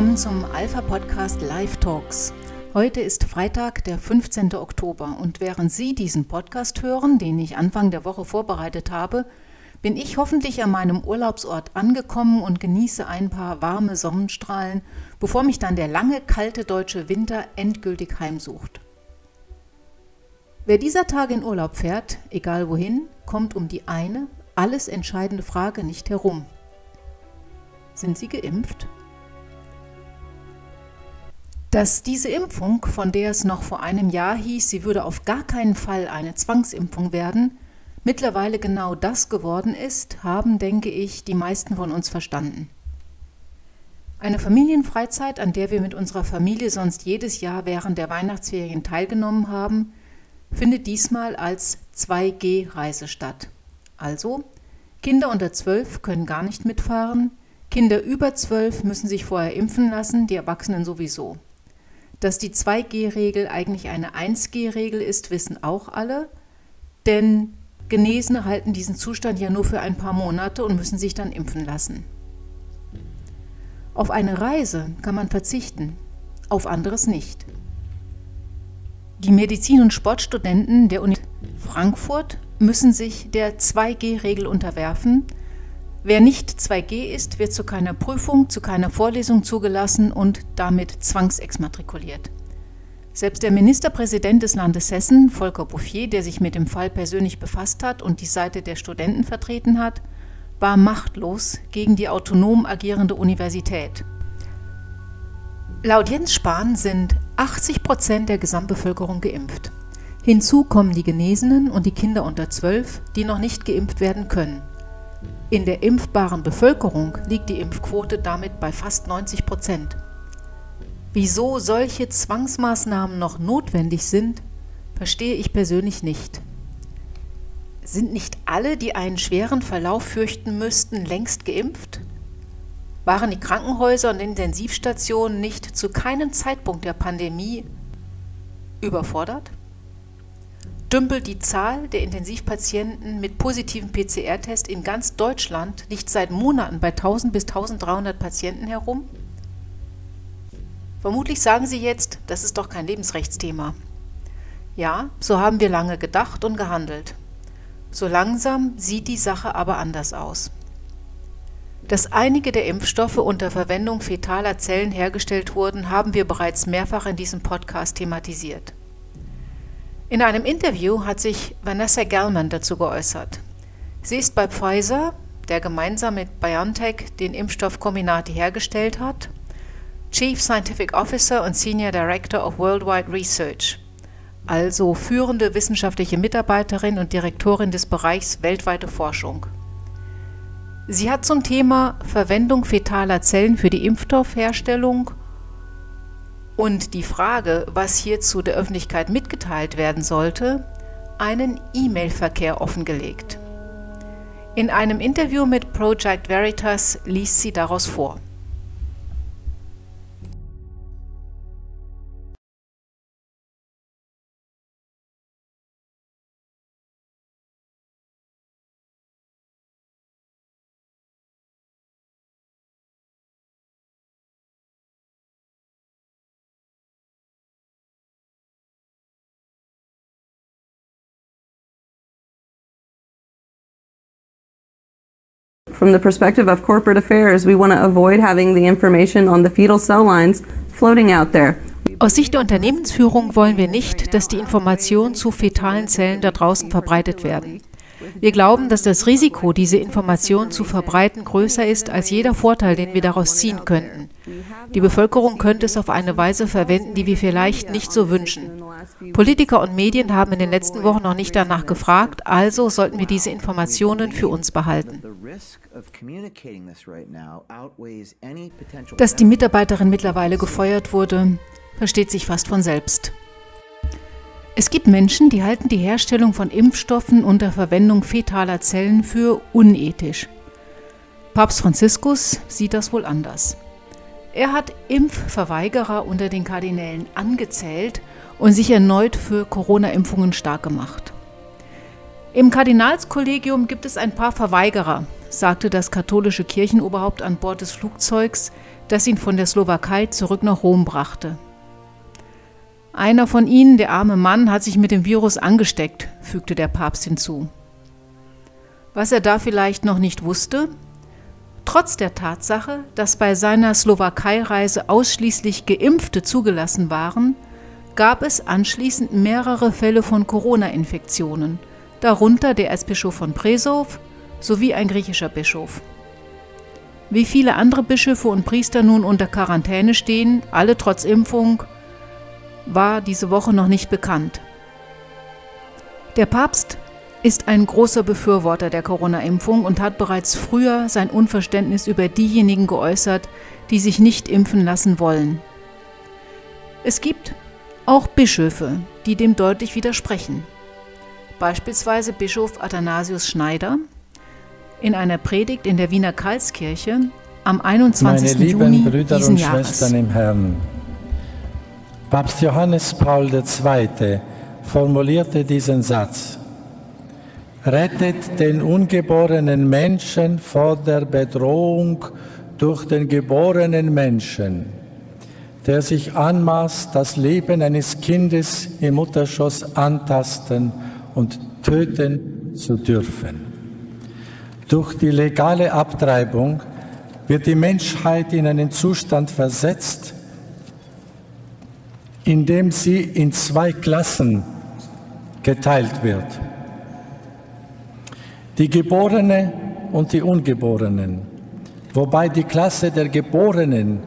willkommen zum Alpha Podcast Live Talks. Heute ist Freitag, der 15. Oktober und während Sie diesen Podcast hören, den ich Anfang der Woche vorbereitet habe, bin ich hoffentlich an meinem Urlaubsort angekommen und genieße ein paar warme Sonnenstrahlen, bevor mich dann der lange, kalte deutsche Winter endgültig heimsucht. Wer dieser Tage in Urlaub fährt, egal wohin, kommt um die eine, alles entscheidende Frage nicht herum. Sind Sie geimpft? Dass diese Impfung, von der es noch vor einem Jahr hieß, sie würde auf gar keinen Fall eine Zwangsimpfung werden, mittlerweile genau das geworden ist, haben, denke ich, die meisten von uns verstanden. Eine Familienfreizeit, an der wir mit unserer Familie sonst jedes Jahr während der Weihnachtsferien teilgenommen haben, findet diesmal als 2G-Reise statt. Also, Kinder unter 12 können gar nicht mitfahren, Kinder über 12 müssen sich vorher impfen lassen, die Erwachsenen sowieso. Dass die 2G-Regel eigentlich eine 1G-Regel ist, wissen auch alle, denn Genesene halten diesen Zustand ja nur für ein paar Monate und müssen sich dann impfen lassen. Auf eine Reise kann man verzichten, auf anderes nicht. Die Medizin- und Sportstudenten der Uni Frankfurt müssen sich der 2G-Regel unterwerfen. Wer nicht 2G ist, wird zu keiner Prüfung, zu keiner Vorlesung zugelassen und damit zwangsexmatrikuliert. Selbst der Ministerpräsident des Landes Hessen, Volker Bouffier, der sich mit dem Fall persönlich befasst hat und die Seite der Studenten vertreten hat, war machtlos gegen die autonom agierende Universität. Laut Jens Spahn sind 80 Prozent der Gesamtbevölkerung geimpft. Hinzu kommen die Genesenen und die Kinder unter 12, die noch nicht geimpft werden können. In der impfbaren Bevölkerung liegt die Impfquote damit bei fast 90 Prozent. Wieso solche Zwangsmaßnahmen noch notwendig sind, verstehe ich persönlich nicht. Sind nicht alle, die einen schweren Verlauf fürchten müssten, längst geimpft? Waren die Krankenhäuser und Intensivstationen nicht zu keinem Zeitpunkt der Pandemie überfordert? Dümpelt die Zahl der Intensivpatienten mit positivem PCR-Test in ganz Deutschland nicht seit Monaten bei 1000 bis 1300 Patienten herum? Vermutlich sagen Sie jetzt, das ist doch kein Lebensrechtsthema. Ja, so haben wir lange gedacht und gehandelt. So langsam sieht die Sache aber anders aus. Dass einige der Impfstoffe unter Verwendung fetaler Zellen hergestellt wurden, haben wir bereits mehrfach in diesem Podcast thematisiert. In einem Interview hat sich Vanessa Gellman dazu geäußert. Sie ist bei Pfizer, der gemeinsam mit BioNTech den Impfstoff Comirnaty hergestellt hat, Chief Scientific Officer und Senior Director of Worldwide Research, also führende wissenschaftliche Mitarbeiterin und Direktorin des Bereichs weltweite Forschung. Sie hat zum Thema Verwendung fetaler Zellen für die Impfstoffherstellung und die Frage, was hierzu der Öffentlichkeit mitgeteilt werden sollte, einen E-Mail-Verkehr offengelegt. In einem Interview mit Project Veritas liest sie daraus vor. From the perspective of corporate affairs, we want to avoid having the information on the fetal cell lines floating out there. Aus Sicht der Unternehmensführung wollen wir nicht, dass die Informationen zu fetalen Zellen da draußen verbreitet werden. Wir glauben, dass das Risiko, diese Informationen zu verbreiten, größer ist als jeder Vorteil, den wir daraus ziehen könnten. Die Bevölkerung könnte es auf eine Weise verwenden, die wir vielleicht nicht so wünschen. Politiker und Medien haben in den letzten Wochen noch nicht danach gefragt, also sollten wir diese Informationen für uns behalten. Dass die Mitarbeiterin mittlerweile gefeuert wurde, versteht sich fast von selbst. Es gibt Menschen, die halten die Herstellung von Impfstoffen unter Verwendung fetaler Zellen für unethisch. Papst Franziskus sieht das wohl anders. Er hat Impfverweigerer unter den Kardinälen angezählt und sich erneut für Corona-Impfungen stark gemacht. Im Kardinalskollegium gibt es ein paar Verweigerer, sagte das katholische Kirchenoberhaupt an Bord des Flugzeugs, das ihn von der Slowakei zurück nach Rom brachte. Einer von ihnen, der arme Mann, hat sich mit dem Virus angesteckt, fügte der Papst hinzu. Was er da vielleicht noch nicht wusste, trotz der Tatsache, dass bei seiner Slowakei-Reise ausschließlich Geimpfte zugelassen waren, gab es anschließend mehrere Fälle von Corona-Infektionen, darunter der Erzbischof von Presov sowie ein griechischer Bischof. Wie viele andere Bischöfe und Priester nun unter Quarantäne stehen, alle trotz Impfung, war diese Woche noch nicht bekannt. Der Papst ist ein großer Befürworter der Corona-Impfung und hat bereits früher sein Unverständnis über diejenigen geäußert, die sich nicht impfen lassen wollen. Es gibt auch Bischöfe, die dem deutlich widersprechen. Beispielsweise Bischof Athanasius Schneider in einer Predigt in der Wiener Karlskirche am 21. Meine lieben Juni Brüder diesen und Jahres. Schwestern im Herrn, Papst Johannes Paul II. formulierte diesen Satz. Rettet den ungeborenen Menschen vor der Bedrohung durch den geborenen Menschen, der sich anmaßt, das Leben eines Kindes im Mutterschoß antasten und töten zu dürfen. Durch die legale Abtreibung wird die Menschheit in einen Zustand versetzt, in dem sie in zwei Klassen geteilt wird. Die Geborene und die Ungeborenen, wobei die Klasse der Geborenen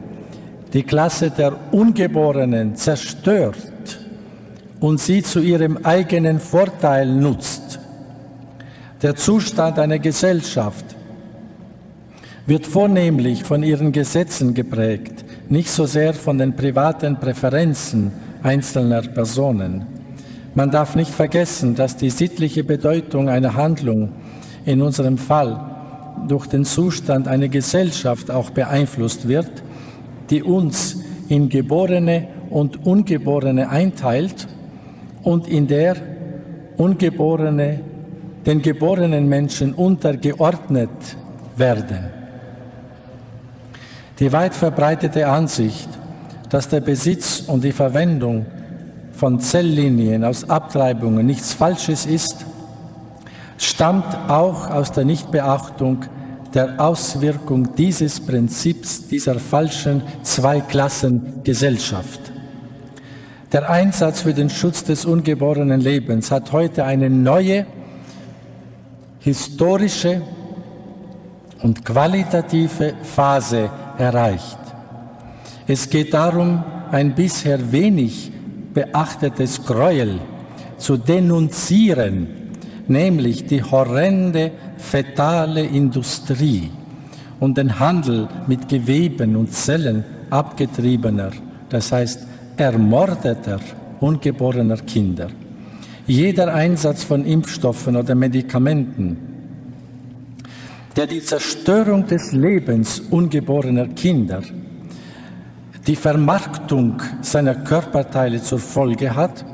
die Klasse der Ungeborenen zerstört und sie zu ihrem eigenen Vorteil nutzt. Der Zustand einer Gesellschaft wird vornehmlich von ihren Gesetzen geprägt, nicht so sehr von den privaten Präferenzen einzelner Personen. Man darf nicht vergessen, dass die sittliche Bedeutung einer Handlung in unserem Fall durch den Zustand einer Gesellschaft auch beeinflusst wird, die uns in Geborene und Ungeborene einteilt und in der Ungeborene den geborenen Menschen untergeordnet werden. Die weit verbreitete Ansicht, dass der Besitz und die Verwendung von Zelllinien aus Abtreibungen nichts Falsches ist, stammt auch aus der Nichtbeachtung der Auswirkung dieses Prinzips dieser falschen Zweiklassengesellschaft. Der Einsatz für den Schutz des ungeborenen Lebens hat heute eine neue historische und qualitative Phase erreicht. Es geht darum, ein bisher wenig beachtetes Gräuel zu denunzieren, nämlich die horrende fetale Industrie und den Handel mit Geweben und Zellen abgetriebener, das heißt ermordeter, ungeborener Kinder. Jeder Einsatz von Impfstoffen oder Medikamenten, der die Zerstörung des Lebens ungeborener Kinder, die Vermarktung seiner Körperteile zur Folge hat,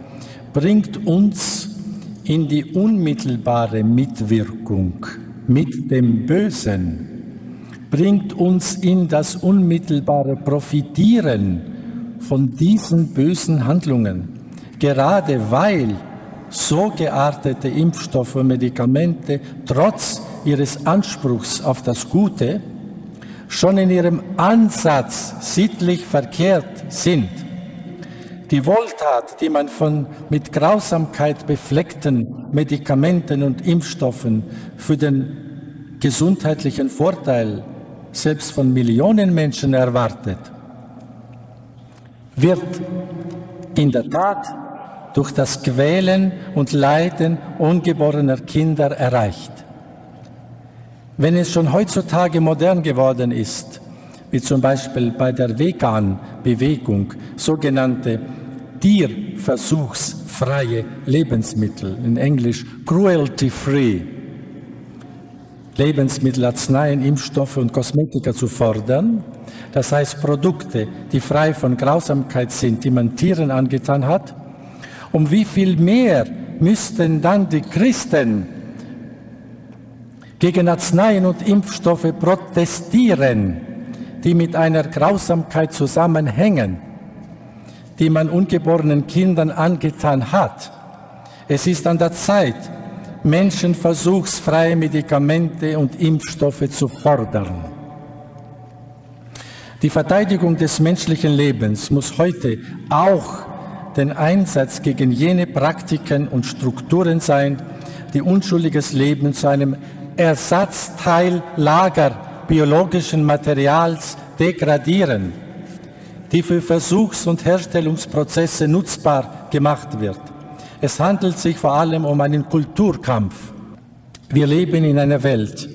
bringt uns in die unmittelbare Mitwirkung mit dem Bösen, bringt uns in das unmittelbare Profitieren von diesen bösen Handlungen, gerade weil so geartete Impfstoffe und Medikamente trotz ihres Anspruchs auf das Gute schon in ihrem Ansatz sittlich verkehrt sind. Die Wohltat, die man von mit Grausamkeit befleckten Medikamenten und Impfstoffen für den gesundheitlichen Vorteil selbst von Millionen Menschen erwartet, wird in der Tat durch das Quälen und Leiden ungeborener Kinder erreicht. Wenn es schon heutzutage modern geworden ist, wie zum Beispiel bei der Vegan-Bewegung, sogenannte tierversuchsfreie Lebensmittel, in Englisch cruelty-free, Lebensmittel, Arzneien, Impfstoffe und Kosmetika zu fordern, das heißt Produkte, die frei von Grausamkeit sind, die man Tieren angetan hat, um wie viel mehr müssten dann die Christen gegen Arzneien und Impfstoffe protestieren, die mit einer Grausamkeit zusammenhängen, die man ungeborenen Kindern angetan hat. Es ist an der Zeit, menschenversuchsfreie Medikamente und Impfstoffe zu fordern. Die Verteidigung des menschlichen Lebens muss heute auch den Einsatz gegen jene Praktiken und Strukturen sein, die unschuldiges Leben zu einem Ersatzteillager biologischen Materials degradieren, die für Versuchs- und Herstellungsprozesse nutzbar gemacht wird. Es handelt sich vor allem um einen Kulturkampf. Wir leben in einer Welt,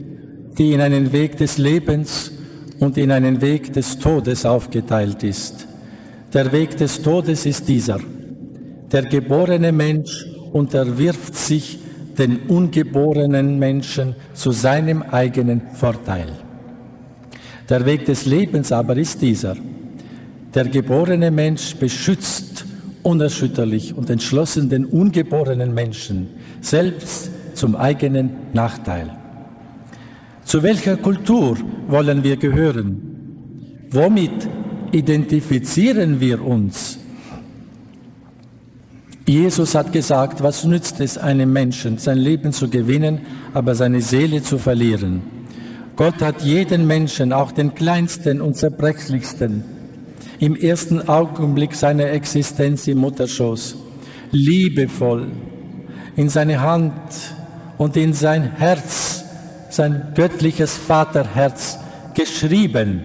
die in einen Weg des Lebens und in einen Weg des Todes aufgeteilt ist. Der Weg des Todes ist dieser. Der geborene Mensch unterwirft sich den ungeborenen Menschen zu seinem eigenen Vorteil. Der Weg des Lebens aber ist dieser. Der geborene Mensch beschützt unerschütterlich und entschlossen den ungeborenen Menschen, selbst zum eigenen Nachteil. Zu welcher Kultur wollen wir gehören? Womit identifizieren wir uns? Jesus hat gesagt, was nützt es einem Menschen, sein Leben zu gewinnen, aber seine Seele zu verlieren? Gott hat jeden Menschen, auch den kleinsten und zerbrechlichsten, im ersten Augenblick seiner Existenz im Mutterschoß, liebevoll in seine Hand und in sein Herz, sein göttliches Vaterherz geschrieben.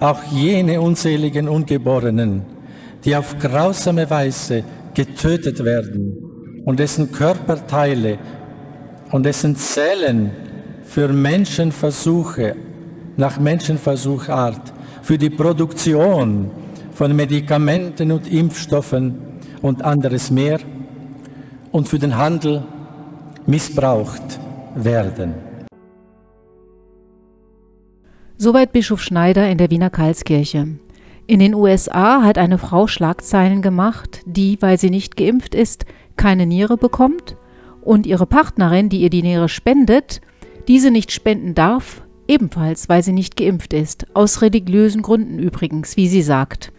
Auch jene unzähligen Ungeborenen, die auf grausame Weise getötet werden und dessen Körperteile und dessen Zellen für Menschenversuche nach Menschenversuchart für die Produktion von Medikamenten und Impfstoffen und anderes mehr und für den Handel missbraucht werden. Soweit Bischof Schneider in der Wiener Karlskirche. In den USA hat eine Frau Schlagzeilen gemacht, die, weil sie nicht geimpft ist, keine Niere bekommt und ihre Partnerin, die ihr die Niere spendet, diese nicht spenden darf, ebenfalls weil sie nicht geimpft ist, aus religiösen Gründen übrigens, wie sie sagt.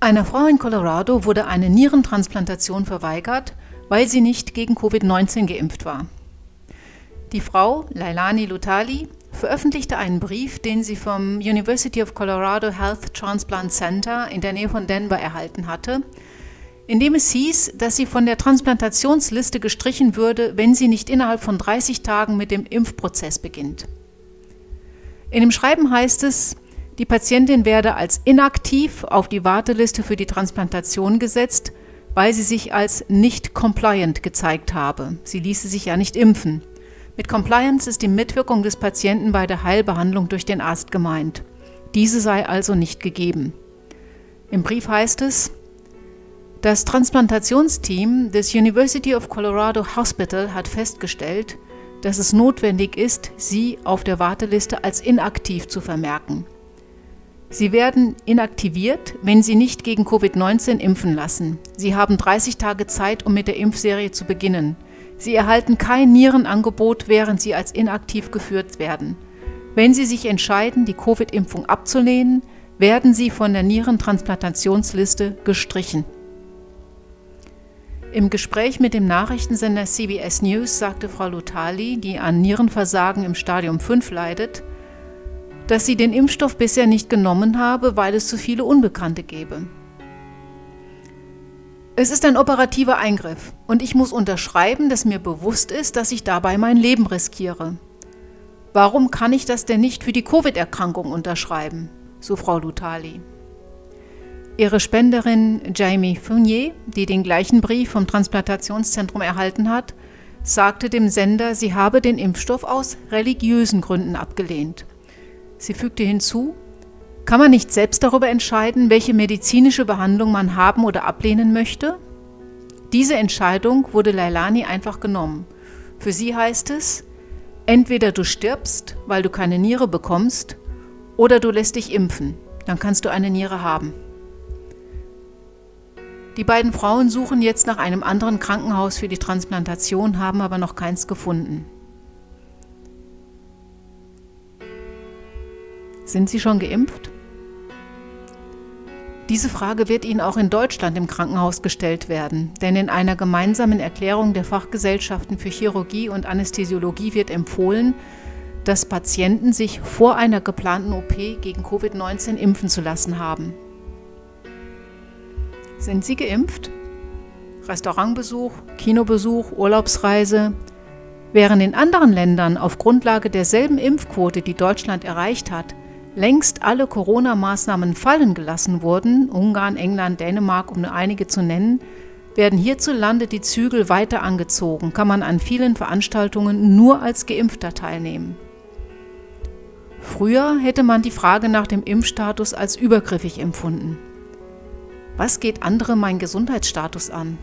Einer Frau in Colorado wurde eine Nierentransplantation verweigert, weil sie nicht gegen Covid-19 geimpft war. Die Frau, Lailani Lutali, veröffentlichte einen Brief, den sie vom University of Colorado Health Transplant Center in der Nähe von Denver erhalten hatte, in dem es hieß, dass sie von der Transplantationsliste gestrichen würde, wenn sie nicht innerhalb von 30 Tagen mit dem Impfprozess beginnt. In dem Schreiben heißt es, die Patientin werde als inaktiv auf die Warteliste für die Transplantation gesetzt, weil sie sich als nicht compliant gezeigt habe. Sie ließe sich ja nicht impfen. Mit Compliance ist die Mitwirkung des Patienten bei der Heilbehandlung durch den Arzt gemeint. Diese sei also nicht gegeben. Im Brief heißt es, das Transplantationsteam des University of Colorado Hospital hat festgestellt, dass es notwendig ist, sie auf der Warteliste als inaktiv zu vermerken. Sie werden inaktiviert, wenn Sie nicht gegen Covid-19 impfen lassen. Sie haben 30 Tage Zeit, um mit der Impfserie zu beginnen. Sie erhalten kein Nierenangebot, während Sie als inaktiv geführt werden. Wenn Sie sich entscheiden, die Covid-Impfung abzulehnen, werden Sie von der Nierentransplantationsliste gestrichen. Im Gespräch mit dem Nachrichtensender CBS News sagte Frau Lutali, die an Nierenversagen im Stadium 5 leidet, dass sie den Impfstoff bisher nicht genommen habe, weil es zu viele Unbekannte gäbe. Es ist ein operativer Eingriff und ich muss unterschreiben, dass mir bewusst ist, dass ich dabei mein Leben riskiere. Warum kann ich das denn nicht für die Covid-Erkrankung unterschreiben? So Frau Lutali. Ihre Spenderin Jamie Fournier, die den gleichen Brief vom Transplantationszentrum erhalten hat, sagte dem Sender, sie habe den Impfstoff aus religiösen Gründen abgelehnt. Sie fügte hinzu, kann man nicht selbst darüber entscheiden, welche medizinische Behandlung man haben oder ablehnen möchte? Diese Entscheidung wurde Leilani einfach genommen. Für sie heißt es, entweder du stirbst, weil du keine Niere bekommst, oder du lässt dich impfen, dann kannst du eine Niere haben. Die beiden Frauen suchen jetzt nach einem anderen Krankenhaus für die Transplantation, haben aber noch keins gefunden. Sind Sie schon geimpft? Diese Frage wird Ihnen auch in Deutschland im Krankenhaus gestellt werden, denn in einer gemeinsamen Erklärung der Fachgesellschaften für Chirurgie und Anästhesiologie wird empfohlen, dass Patienten sich vor einer geplanten OP gegen Covid-19 impfen zu lassen haben. Sind Sie geimpft? Restaurantbesuch, Kinobesuch, Urlaubsreise? Während in anderen Ländern auf Grundlage derselben Impfquote, die Deutschland erreicht hat, längst alle Corona-Maßnahmen fallen gelassen wurden, Ungarn, England, Dänemark, um nur einige zu nennen, werden hierzulande die Zügel weiter angezogen, kann man an vielen Veranstaltungen nur als Geimpfter teilnehmen. Früher hätte man die Frage nach dem Impfstatus als übergriffig empfunden. Was geht andere mein Gesundheitsstatus an?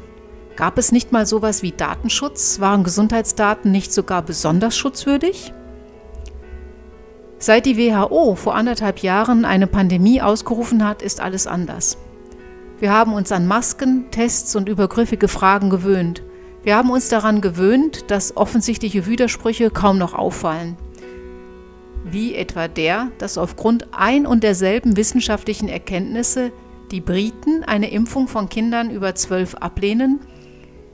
Gab es nicht mal sowas wie Datenschutz? Waren Gesundheitsdaten nicht sogar besonders schutzwürdig? Seit die WHO vor anderthalb Jahren eine Pandemie ausgerufen hat, ist alles anders. Wir haben uns an Masken, Tests und übergriffige Fragen gewöhnt. Wir haben uns daran gewöhnt, dass offensichtliche Widersprüche kaum noch auffallen. Wie etwa der, dass aufgrund ein und derselben wissenschaftlichen Erkenntnisse die Briten eine Impfung von Kindern über zwölf ablehnen,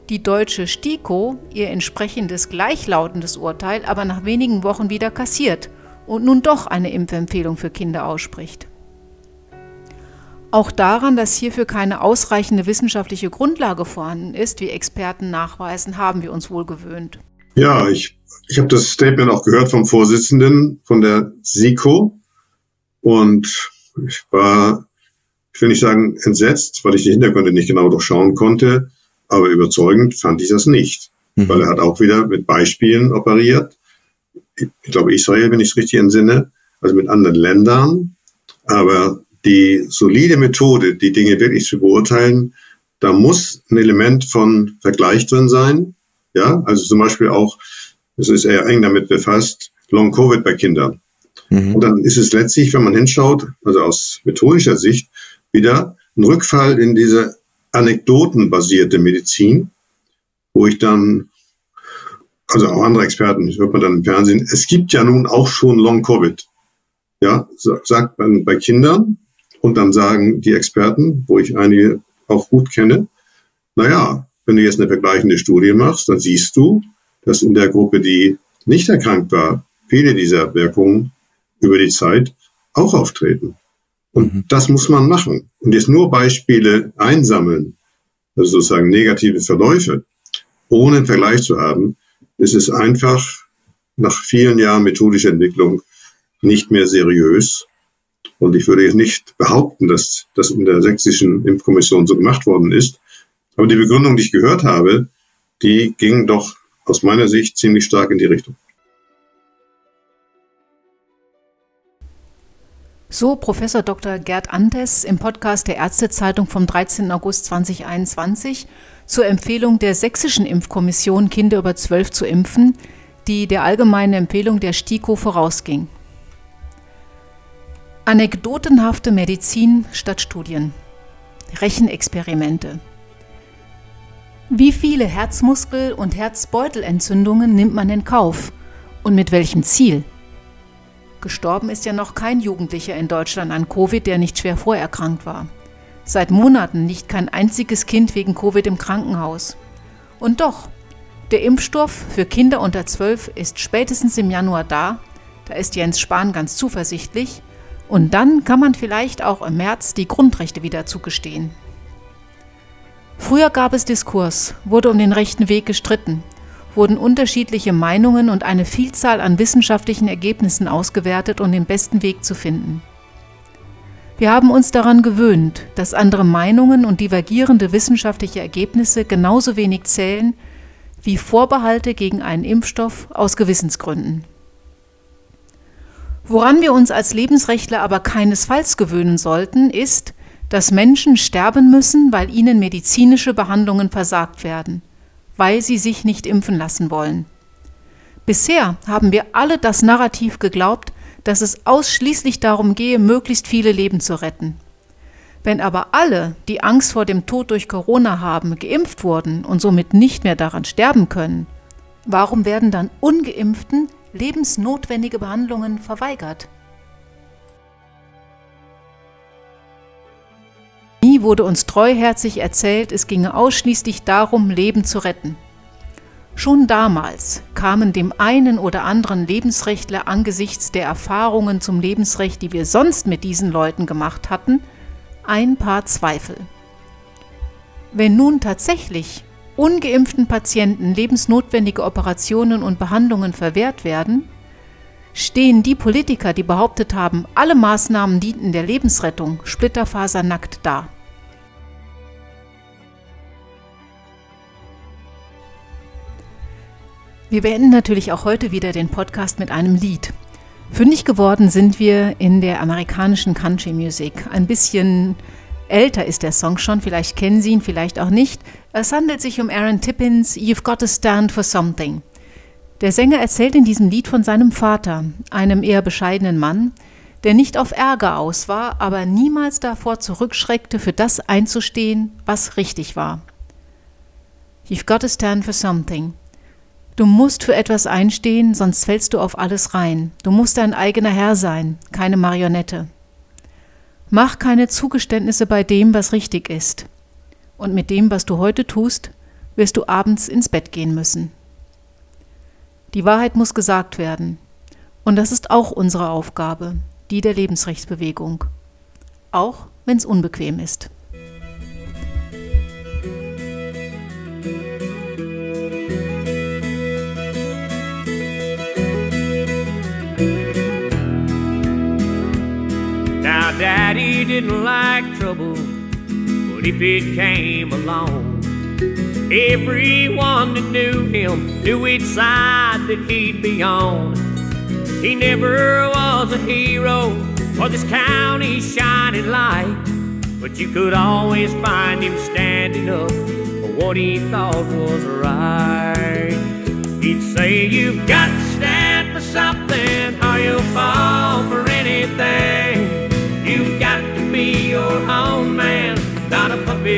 die deutsche STIKO ihr entsprechendes gleichlautendes Urteil aber nach wenigen Wochen wieder kassiert und nun doch eine Impfempfehlung für Kinder ausspricht. Auch daran, dass hierfür keine ausreichende wissenschaftliche Grundlage vorhanden ist, wie Experten nachweisen, haben wir uns wohl gewöhnt. Ja, ich, ich habe das Statement auch gehört vom Vorsitzenden von der SIKO und ich war, ich will nicht sagen entsetzt, weil ich die Hintergründe nicht genau durchschauen konnte, aber überzeugend fand ich das nicht, mhm. weil er hat auch wieder mit Beispielen operiert ich glaube Israel, wenn ich es richtig entsinne, also mit anderen Ländern. Aber die solide Methode, die Dinge wirklich zu beurteilen, da muss ein Element von Vergleich drin sein. Ja, also zum Beispiel auch, es ist eher eng damit befasst, Long Covid bei Kindern. Mhm. Und dann ist es letztlich, wenn man hinschaut, also aus methodischer Sicht, wieder ein Rückfall in diese anekdotenbasierte Medizin, wo ich dann also auch andere Experten, hört man dann im Fernsehen, es gibt ja nun auch schon Long Covid. Ja, sagt man bei Kindern und dann sagen die Experten, wo ich einige auch gut kenne, naja, wenn du jetzt eine vergleichende Studie machst, dann siehst du, dass in der Gruppe, die nicht erkrankt war, viele dieser Wirkungen über die Zeit auch auftreten. Und mhm. das muss man machen. Und jetzt nur Beispiele einsammeln, also sozusagen negative Verläufe, ohne einen Vergleich zu haben, es ist einfach nach vielen Jahren methodischer Entwicklung nicht mehr seriös. Und ich würde jetzt nicht behaupten, dass das in der sächsischen Impfkommission so gemacht worden ist. Aber die Begründung, die ich gehört habe, die ging doch aus meiner Sicht ziemlich stark in die Richtung. So Professor Dr. Gerd Antes im Podcast der Ärztezeitung vom 13. August 2021 zur Empfehlung der sächsischen Impfkommission, Kinder über 12 zu impfen, die der allgemeinen Empfehlung der STIKO vorausging. Anekdotenhafte Medizin statt Studien. Rechenexperimente. Wie viele Herzmuskel- und Herzbeutelentzündungen nimmt man in Kauf und mit welchem Ziel? Gestorben ist ja noch kein Jugendlicher in Deutschland an Covid, der nicht schwer vorerkrankt war. Seit Monaten liegt kein einziges Kind wegen Covid im Krankenhaus. Und doch, der Impfstoff für Kinder unter 12 ist spätestens im Januar da, da ist Jens Spahn ganz zuversichtlich, und dann kann man vielleicht auch im März die Grundrechte wieder zugestehen. Früher gab es Diskurs, wurde um den rechten Weg gestritten, wurden unterschiedliche Meinungen und eine Vielzahl an wissenschaftlichen Ergebnissen ausgewertet, um den besten Weg zu finden. Wir haben uns daran gewöhnt, dass andere Meinungen und divergierende wissenschaftliche Ergebnisse genauso wenig zählen wie Vorbehalte gegen einen Impfstoff aus Gewissensgründen. Woran wir uns als Lebensrechtler aber keinesfalls gewöhnen sollten, ist, dass Menschen sterben müssen, weil ihnen medizinische Behandlungen versagt werden, weil sie sich nicht impfen lassen wollen. Bisher haben wir alle das Narrativ geglaubt, dass es ausschließlich darum gehe, möglichst viele Leben zu retten. Wenn aber alle, die Angst vor dem Tod durch Corona haben, geimpft wurden und somit nicht mehr daran sterben können, warum werden dann ungeimpften lebensnotwendige Behandlungen verweigert? Nie wurde uns treuherzig erzählt, es ginge ausschließlich darum, Leben zu retten. Schon damals kamen dem einen oder anderen Lebensrechtler angesichts der Erfahrungen zum Lebensrecht, die wir sonst mit diesen Leuten gemacht hatten, ein paar Zweifel. Wenn nun tatsächlich ungeimpften Patienten lebensnotwendige Operationen und Behandlungen verwehrt werden, stehen die Politiker, die behauptet haben, alle Maßnahmen dienten der Lebensrettung, splitterfasernackt da. Wir beenden natürlich auch heute wieder den Podcast mit einem Lied. Fündig geworden sind wir in der amerikanischen Country Music. Ein bisschen älter ist der Song schon, vielleicht kennen Sie ihn, vielleicht auch nicht. Es handelt sich um Aaron Tippins You've Got to Stand for Something. Der Sänger erzählt in diesem Lied von seinem Vater, einem eher bescheidenen Mann, der nicht auf Ärger aus war, aber niemals davor zurückschreckte, für das einzustehen, was richtig war. You've got to stand for something. Du musst für etwas einstehen, sonst fällst du auf alles rein. Du musst dein eigener Herr sein, keine Marionette. Mach keine Zugeständnisse bei dem, was richtig ist. Und mit dem, was du heute tust, wirst du abends ins Bett gehen müssen. Die Wahrheit muss gesagt werden. Und das ist auch unsere Aufgabe, die der Lebensrechtsbewegung. Auch wenn es unbequem ist. Didn't like trouble, but if it came along, everyone that knew him knew which side that he'd be on. He never was a hero or this county's shining light, but you could always find him standing up for what he thought was right. He'd say, You've got to stand for something, or you'll fall for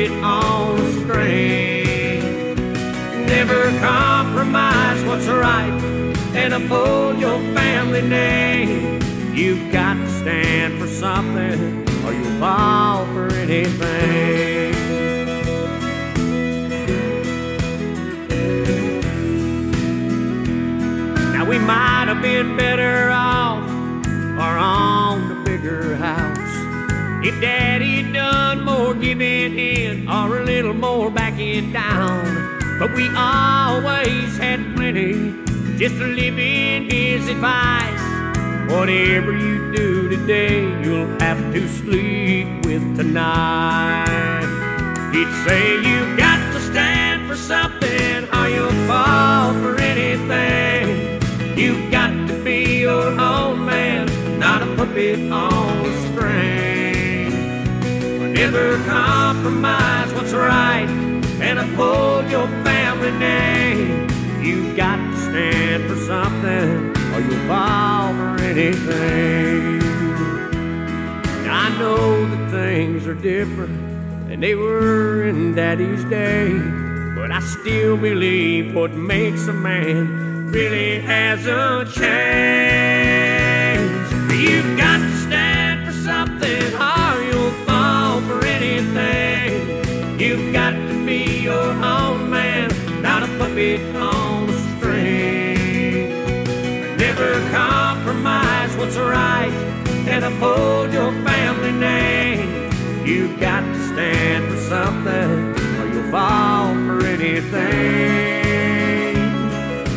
a on a string. Never compromise what's right and uphold your family name. You've got to stand for something or you'll fall for anything. Now we might have been better off or on the bigger house. If daddy done more giving in or a little more backing down, but we always had plenty just to live in his advice. Whatever you do today, you'll have to sleep with tonight. He'd say you got to stand for something or you'll fall for anything. You've got to be your own man, not a puppet on. Never compromise what's right and uphold your family name. You've got to stand for something or you'll fall for anything. I know that things are different than they were in Daddy's day, but I still believe what makes a man really hasn't changed. You've got to stand for something not on a string. Never compromise what's right and uphold your family name. You've got to stand for something or you'll fall for anything.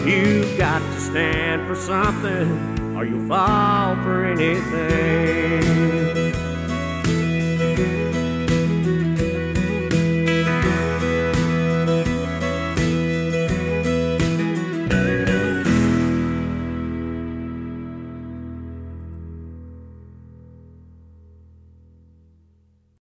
You've got to stand for something or you'll fall for anything.